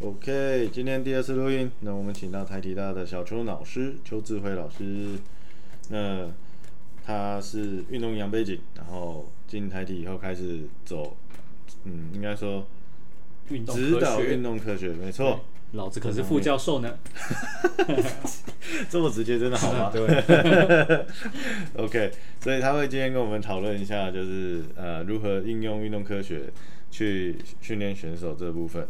OK，今天第二次录音，那我们请到台体大的小邱老师邱智慧老师。那他是运动营养背景，然后进台体以后开始走，嗯，应该说指导运动科学，没错。老子可是副教授呢。这么直接，真的好吗？对。OK，所以他会今天跟我们讨论一下，就是呃如何应用运动科学去训练选手这部分。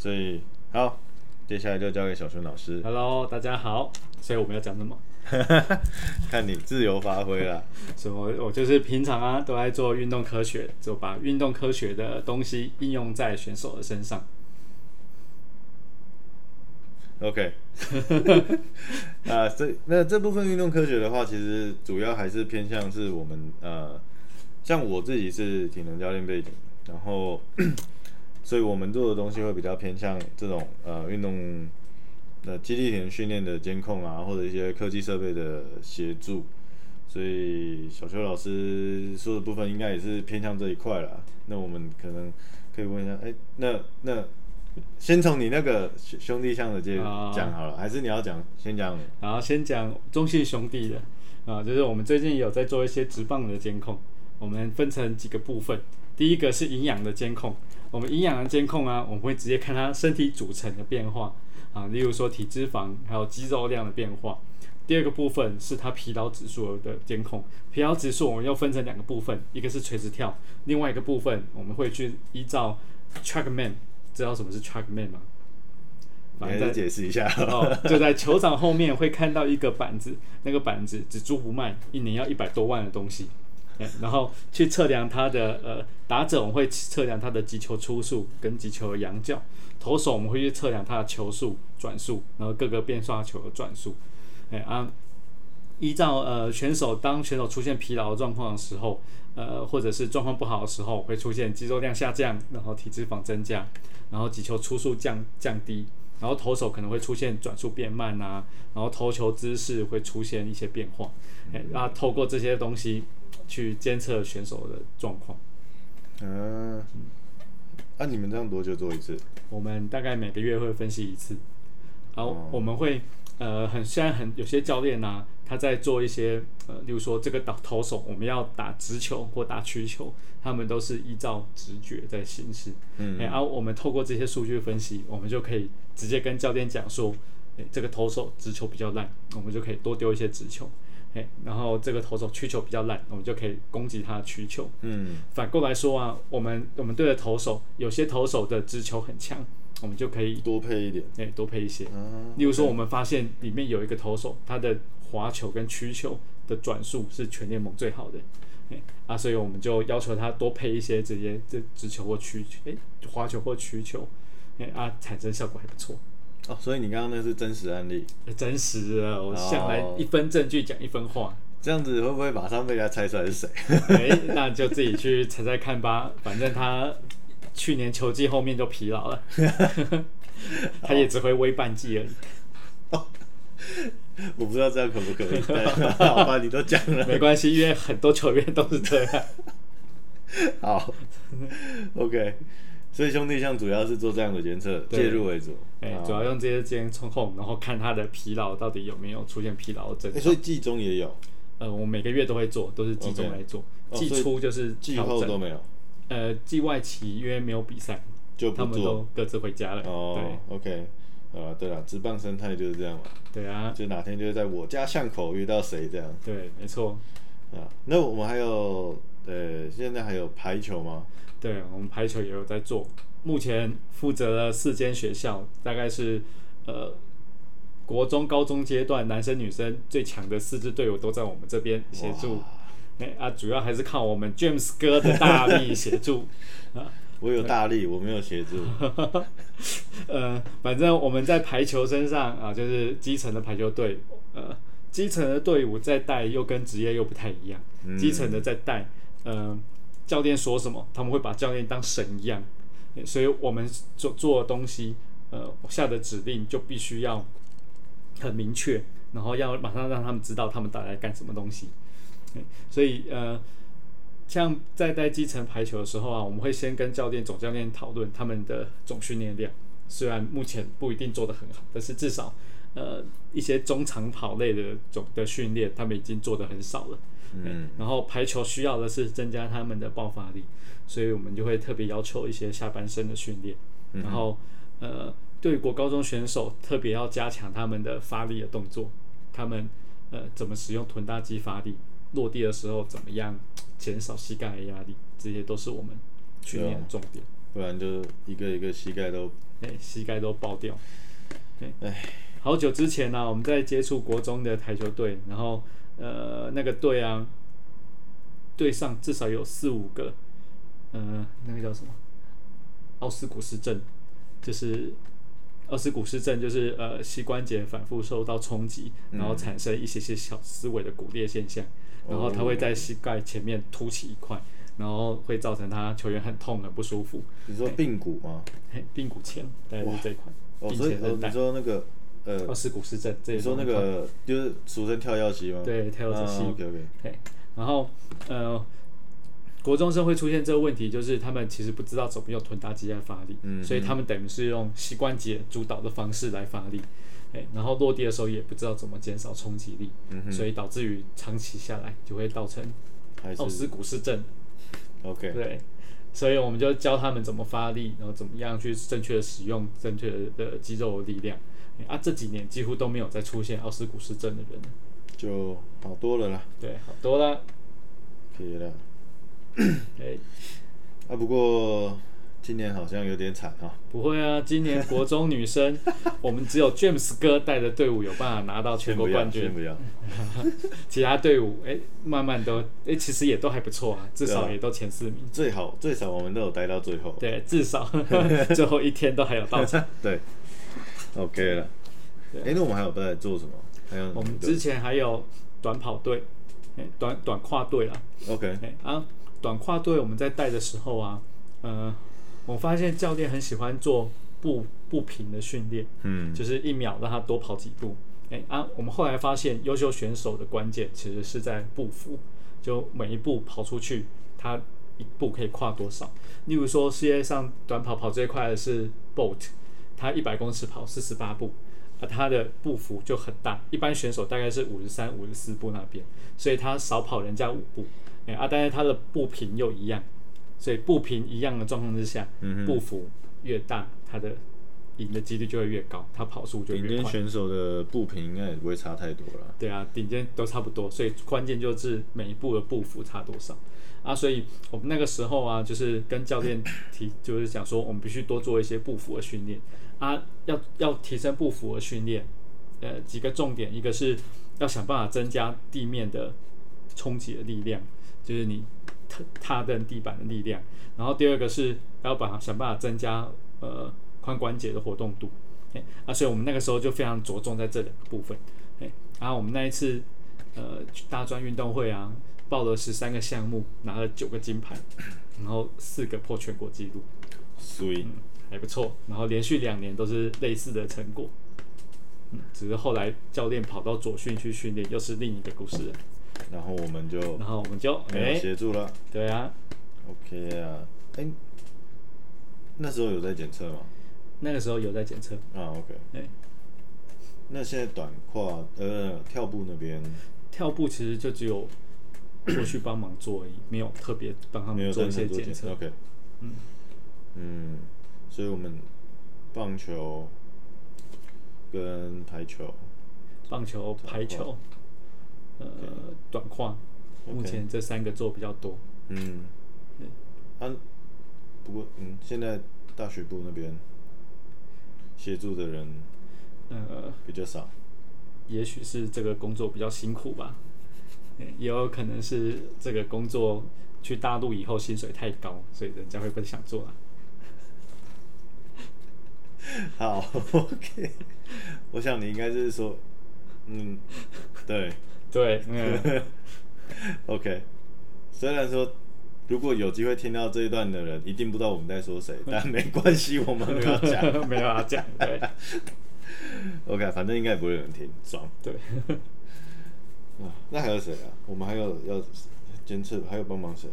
所以好，接下来就交给小春老师。Hello，大家好。所以我们要讲什么？看你自由发挥啦。什么？我就是平常啊都在做运动科学，就把运动科学的东西应用在选手的身上。OK。啊，这那这部分运动科学的话，其实主要还是偏向是我们呃，像我自己是体能教练背景，然后。所以我们做的东西会比较偏向这种呃运动的基地体能训练的监控啊，或者一些科技设备的协助。所以小邱老师说的部分应该也是偏向这一块啦。那我们可能可以问一下，哎、那那先从你那个兄弟象的这讲好了，还是你要讲先讲？然后，先讲中信兄弟的啊，就是我们最近有在做一些直棒的监控，我们分成几个部分，第一个是营养的监控。我们营养的监控啊，我们会直接看他身体组成的变化啊，例如说体脂肪还有肌肉量的变化。第二个部分是他疲劳指数的监控，疲劳指数我们又分成两个部分，一个是垂直跳，另外一个部分我们会去依照 TrackMan，知道什么是 TrackMan 吗？来解释一下。哦，就在球场后面会看到一个板子，那个板子只租不卖，一年要一百多万的东西。然后去测量他的呃打者，我们会测量他的击球初速跟击球的仰角；投手我们会去测量他的球速、转速，然后各个变化球的转速。哎啊，依照呃选手当选手出现疲劳状况的时候，呃或者是状况不好的时候，会出现肌肉量下降，然后体脂肪增加，然后击球初速降降低，然后投手可能会出现转速变慢啊，然后投球姿势会出现一些变化。哎，那透过这些东西。去监测选手的状况。嗯、啊，那、啊、你们这样多久做一次？我们大概每个月会分析一次。然后我们会呃很现在很有些教练呢、啊，他在做一些呃，例如说这个打投手，我们要打直球或打曲球，他们都是依照直觉在行事。嗯，然后、我们透过这些数据分析，我们就可以直接跟教练讲说，欸、这个投手直球比较烂，我们就可以多丢一些直球。嘿，然后这个投手曲球比较烂，我们就可以攻击他的曲球。嗯，反过来说啊，我们我们队的投手有些投手的直球很强，我们就可以多配一点，哎，多配一些。啊，例如说，我们发现里面有一个投手，他的滑球跟曲球的转速是全联盟最好的，哎啊，所以我们就要求他多配一些这些这直球或曲球，哎，滑球或曲球，哎啊，产生效果还不错。哦，所以你刚刚那是真实案例，真实啊，我向来一分证据讲一分话。这样子会不会马上被人家猜出来是谁？哎、欸，那就自己去猜猜看吧。反正他去年球季后面就疲劳了，他也只会微半季而已。哦，我不知道这样可不可以？好吧，你都讲了，没关系，因为很多球员都是这样。好，OK。所以兄弟象主要是做这样的监测，介入为主，哎，主要用这些监控，然后看他的疲劳到底有没有出现疲劳的症状。欸、所以季中也有，呃，我每个月都会做，都是季中来做，okay. 季初就是季后都没有，呃，季外期因为没有比赛，就，他们都各自回家了。哦，对，OK，呃，对了，职棒生态就是这样嘛。对啊，就哪天就是在我家巷口遇到谁这样。对，没错。啊，那我们还有，呃，现在还有排球吗？对，我们排球也有在做，目前负责了四间学校，大概是呃国中、高中阶段男生女生最强的四支队伍都在我们这边协助。哎啊，主要还是靠我们 James 哥的大力协助 啊。我有大力，我没有协助。呃，反正我们在排球身上啊，就是基层的排球队，呃，基层的队伍在带又跟职业又不太一样，嗯、基层的在带，呃。教练说什么，他们会把教练当神一样，所以我们做做的东西，呃，下的指令就必须要很明确，然后要马上让他们知道他们到底在干什么东西。所以呃，像在带基层排球的时候啊，我们会先跟教练总教练讨论他们的总训练量，虽然目前不一定做得很好，但是至少呃一些中长跑类的总的训练，他们已经做得很少了。嗯，然后排球需要的是增加他们的爆发力，所以我们就会特别要求一些下半身的训练。嗯、然后呃，对国高中选手特别要加强他们的发力的动作，他们呃怎么使用臀大肌发力，落地的时候怎么样减少膝盖的压力，这些都是我们训练的重点。不然就一个一个膝盖都哎膝盖都爆掉。对，哎，好久之前呢、啊，我们在接触国中的台球队，然后。呃，那个队啊，队上至少有四五个，呃，那个叫什么？奥斯古斯症，就是奥斯古斯症，就是呃膝关节反复受到冲击，然后产生一些些小思维的骨裂现象，嗯、然后它会在膝盖前面凸起一块，然后会造成他球员很痛很不舒服。你说髌骨吗？嘿，髌骨前，大概是这一块。哦，所以你说那个。呃，奥斯古斯症，这你说那个就是俗称跳跃膝吗？对，跳跃膝。OK OK。然后呃，国中生会出现这个问题，就是他们其实不知道怎么用臀大肌来发力，嗯、所以他们等于是用膝关节主导的方式来发力，哎，然后落地的时候也不知道怎么减少冲击力，嗯、所以导致于长期下来就会造成奥斯古斯症。OK。对，所以我们就教他们怎么发力，然后怎么样去正确的使用正确的肌肉的力量。啊，这几年几乎都没有再出现奥斯古斯症的人，就好多了啦。对，好多了。可以了。哎，啊，不过今年好像有点惨哈。不会啊，今年国中女生，我们只有 James 哥带的队伍有办法拿到全国冠军。不要。其他队伍哎，慢慢都哎，其实也都还不错啊，至少也都前四名。最好最少我们都有待到最后。对，至少 最后一天都还有到场。对。OK 了，哎、欸，那我们还有在做什么？还有我们之前还有短跑队，短短跨队啦。OK，啊，短跨队我们在带的时候啊，呃，我发现教练很喜欢做步步频的训练，嗯，就是一秒让他多跑几步。哎啊，我们后来发现优秀选手的关键其实是在步幅，就每一步跑出去，他一步可以跨多少。例如说，世界上短跑跑最快的是 Bolt。他一百公尺跑四十八步，啊，他的步幅就很大。一般选手大概是五十三、五十四步那边，所以他少跑人家五步。哎，啊，但是他的步频又一样，所以步频一样的状况之下，步幅越大，他的赢的几率就会越高，他跑速就越快。顶尖选手的步频应该也不会差太多了。对啊，顶尖都差不多，所以关键就是每一步的步幅差多少。啊，所以我们那个时候啊，就是跟教练提，就是讲说，我们必须多做一些步幅的训练。啊，要要提升步幅的训练，呃，几个重点，一个是要想办法增加地面的冲击的力量，就是你踏踏蹬地板的力量。然后第二个是要把想办法增加呃髋关节的活动度。哎，啊，所以我们那个时候就非常着重在这两个部分。哎，然后我们那一次呃大专运动会啊，报了十三个项目，拿了九个金牌，然后四个破全国纪录。所以。嗯还不错，然后连续两年都是类似的成果，嗯，只是后来教练跑到左训去训练，又是另一个故事了。然后我们就，然后我们就没有协助了。对啊，OK 啊，哎，那时候有在检测吗？那个时候有在检测。啊，OK，哎，那现在短跨呃跳步那边，跳步其实就只有 过去帮忙做而已，没有特别帮他们做一些检测。OK，嗯。嗯。所以我们棒球跟排球，棒球、排球，呃，短跨，目前这三个做比较多。嗯，啊，不过嗯，现在大学部那边协助的人，呃，比较少。也许是这个工作比较辛苦吧，也有可能是这个工作去大陆以后薪水太高，所以人家会不想做啊。好，OK。我想你应该是说，嗯，对，对，嗯，OK。虽然说，如果有机会听到这一段的人，一定不知道我们在说谁，但没关系，我们没有讲，没有要讲，对。OK，反正应该也不会有人听，爽。对。那还有谁啊？我们还有要监测，还有帮忙谁？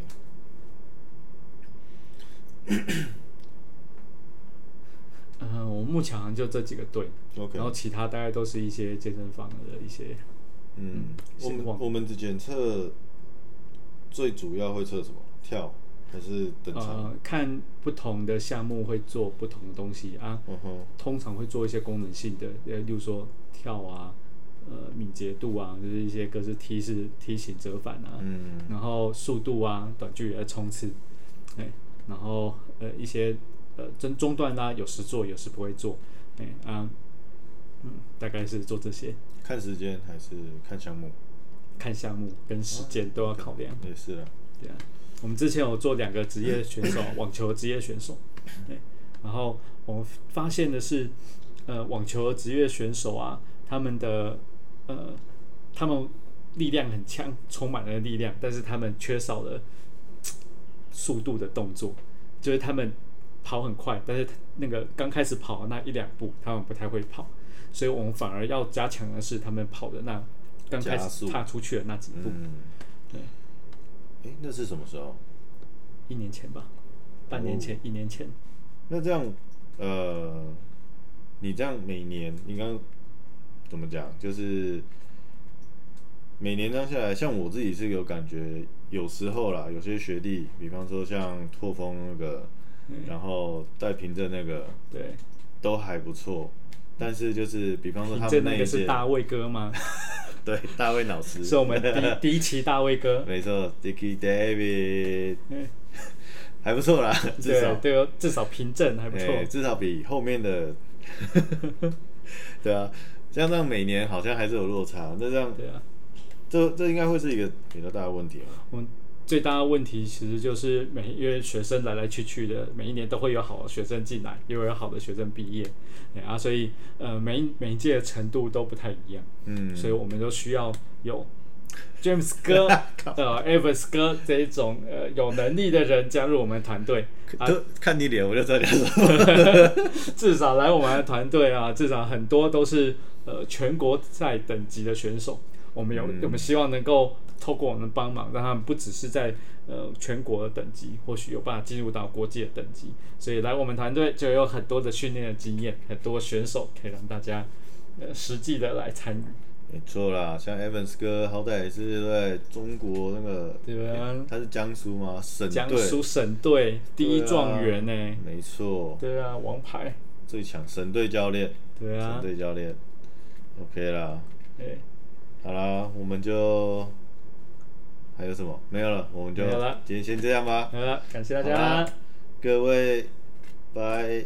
嗯，我目前好像就这几个队，OK，然后其他大概都是一些健身房的一些。嗯，我们我们只检测最主要会测什么？跳还是等长？呃，看不同的项目会做不同的东西啊。Uh huh. 通常会做一些功能性的，呃，例如说跳啊，呃，敏捷度啊，就是一些各式梯式梯形折返啊。嗯。然后速度啊，短距离的冲刺，哎，然后呃一些。呃，中中段啦，有时做，有时不会做，哎、欸、啊，嗯，大概是做这些。看时间还是看项目？看项目跟时间都要考量。也是啊，对啊。我们之前有做两个职业选手，网球职业选手，对。然后我们发现的是，呃，网球职业选手啊，他们的呃，他们力量很强，充满了力量，但是他们缺少了速度的动作，就是他们。跑很快，但是那个刚开始跑的那一两步，他们不太会跑，所以我们反而要加强的是他们跑的那刚开始踏出去的那几步。嗯、对，哎，那是什么时候？一年前吧，半年前，哦、一年前。那这样，呃，你这样每年，你刚刚怎么讲？就是每年这样下来，像我自己是有感觉，有时候啦，有些学弟，比方说像拓峰那个。然后带凭证那个，对，都还不错。但是就是，比方说他们 那个是大卫哥吗？对，大卫老师是我们第 第一期大卫哥。没错，Dicky David，还不错啦，至少对哦，至少凭证还不错，至少比后面的，对啊，这样这样每年好像还是有落差。那这样，对啊，这这应该会是一个比较大的问题啊。最大的问题其实就是每因为学生来来去去的，每一年都会有好的学生进来，又有好的学生毕业，啊，所以呃每每一届的程度都不太一样，嗯，所以我们都需要有 James 哥 呃 Evans 哥这一种呃有能力的人加入我们团队，啊，看你脸我就知道你说，至少来我们的团队啊，至少很多都是呃全国赛等级的选手，我们有、嗯、我们希望能够。透过我们帮忙，让他们不只是在呃全国的等级，或许有办法进入到国际的等级。所以来我们团队就有很多的训练的经验，很多选手可以让大家呃实际的来参与。没错啦，像 Evans 哥，好歹也是在中国那个，对啊，他是江苏吗？省江苏省队第一状元呢、欸。没错。对啊，王牌。最强省队教练。对啊。省队教练。OK 啦。对。好啦，我们就。还有什么？没有了，我们就今天先这样吧。好了，感谢大家，各位，拜。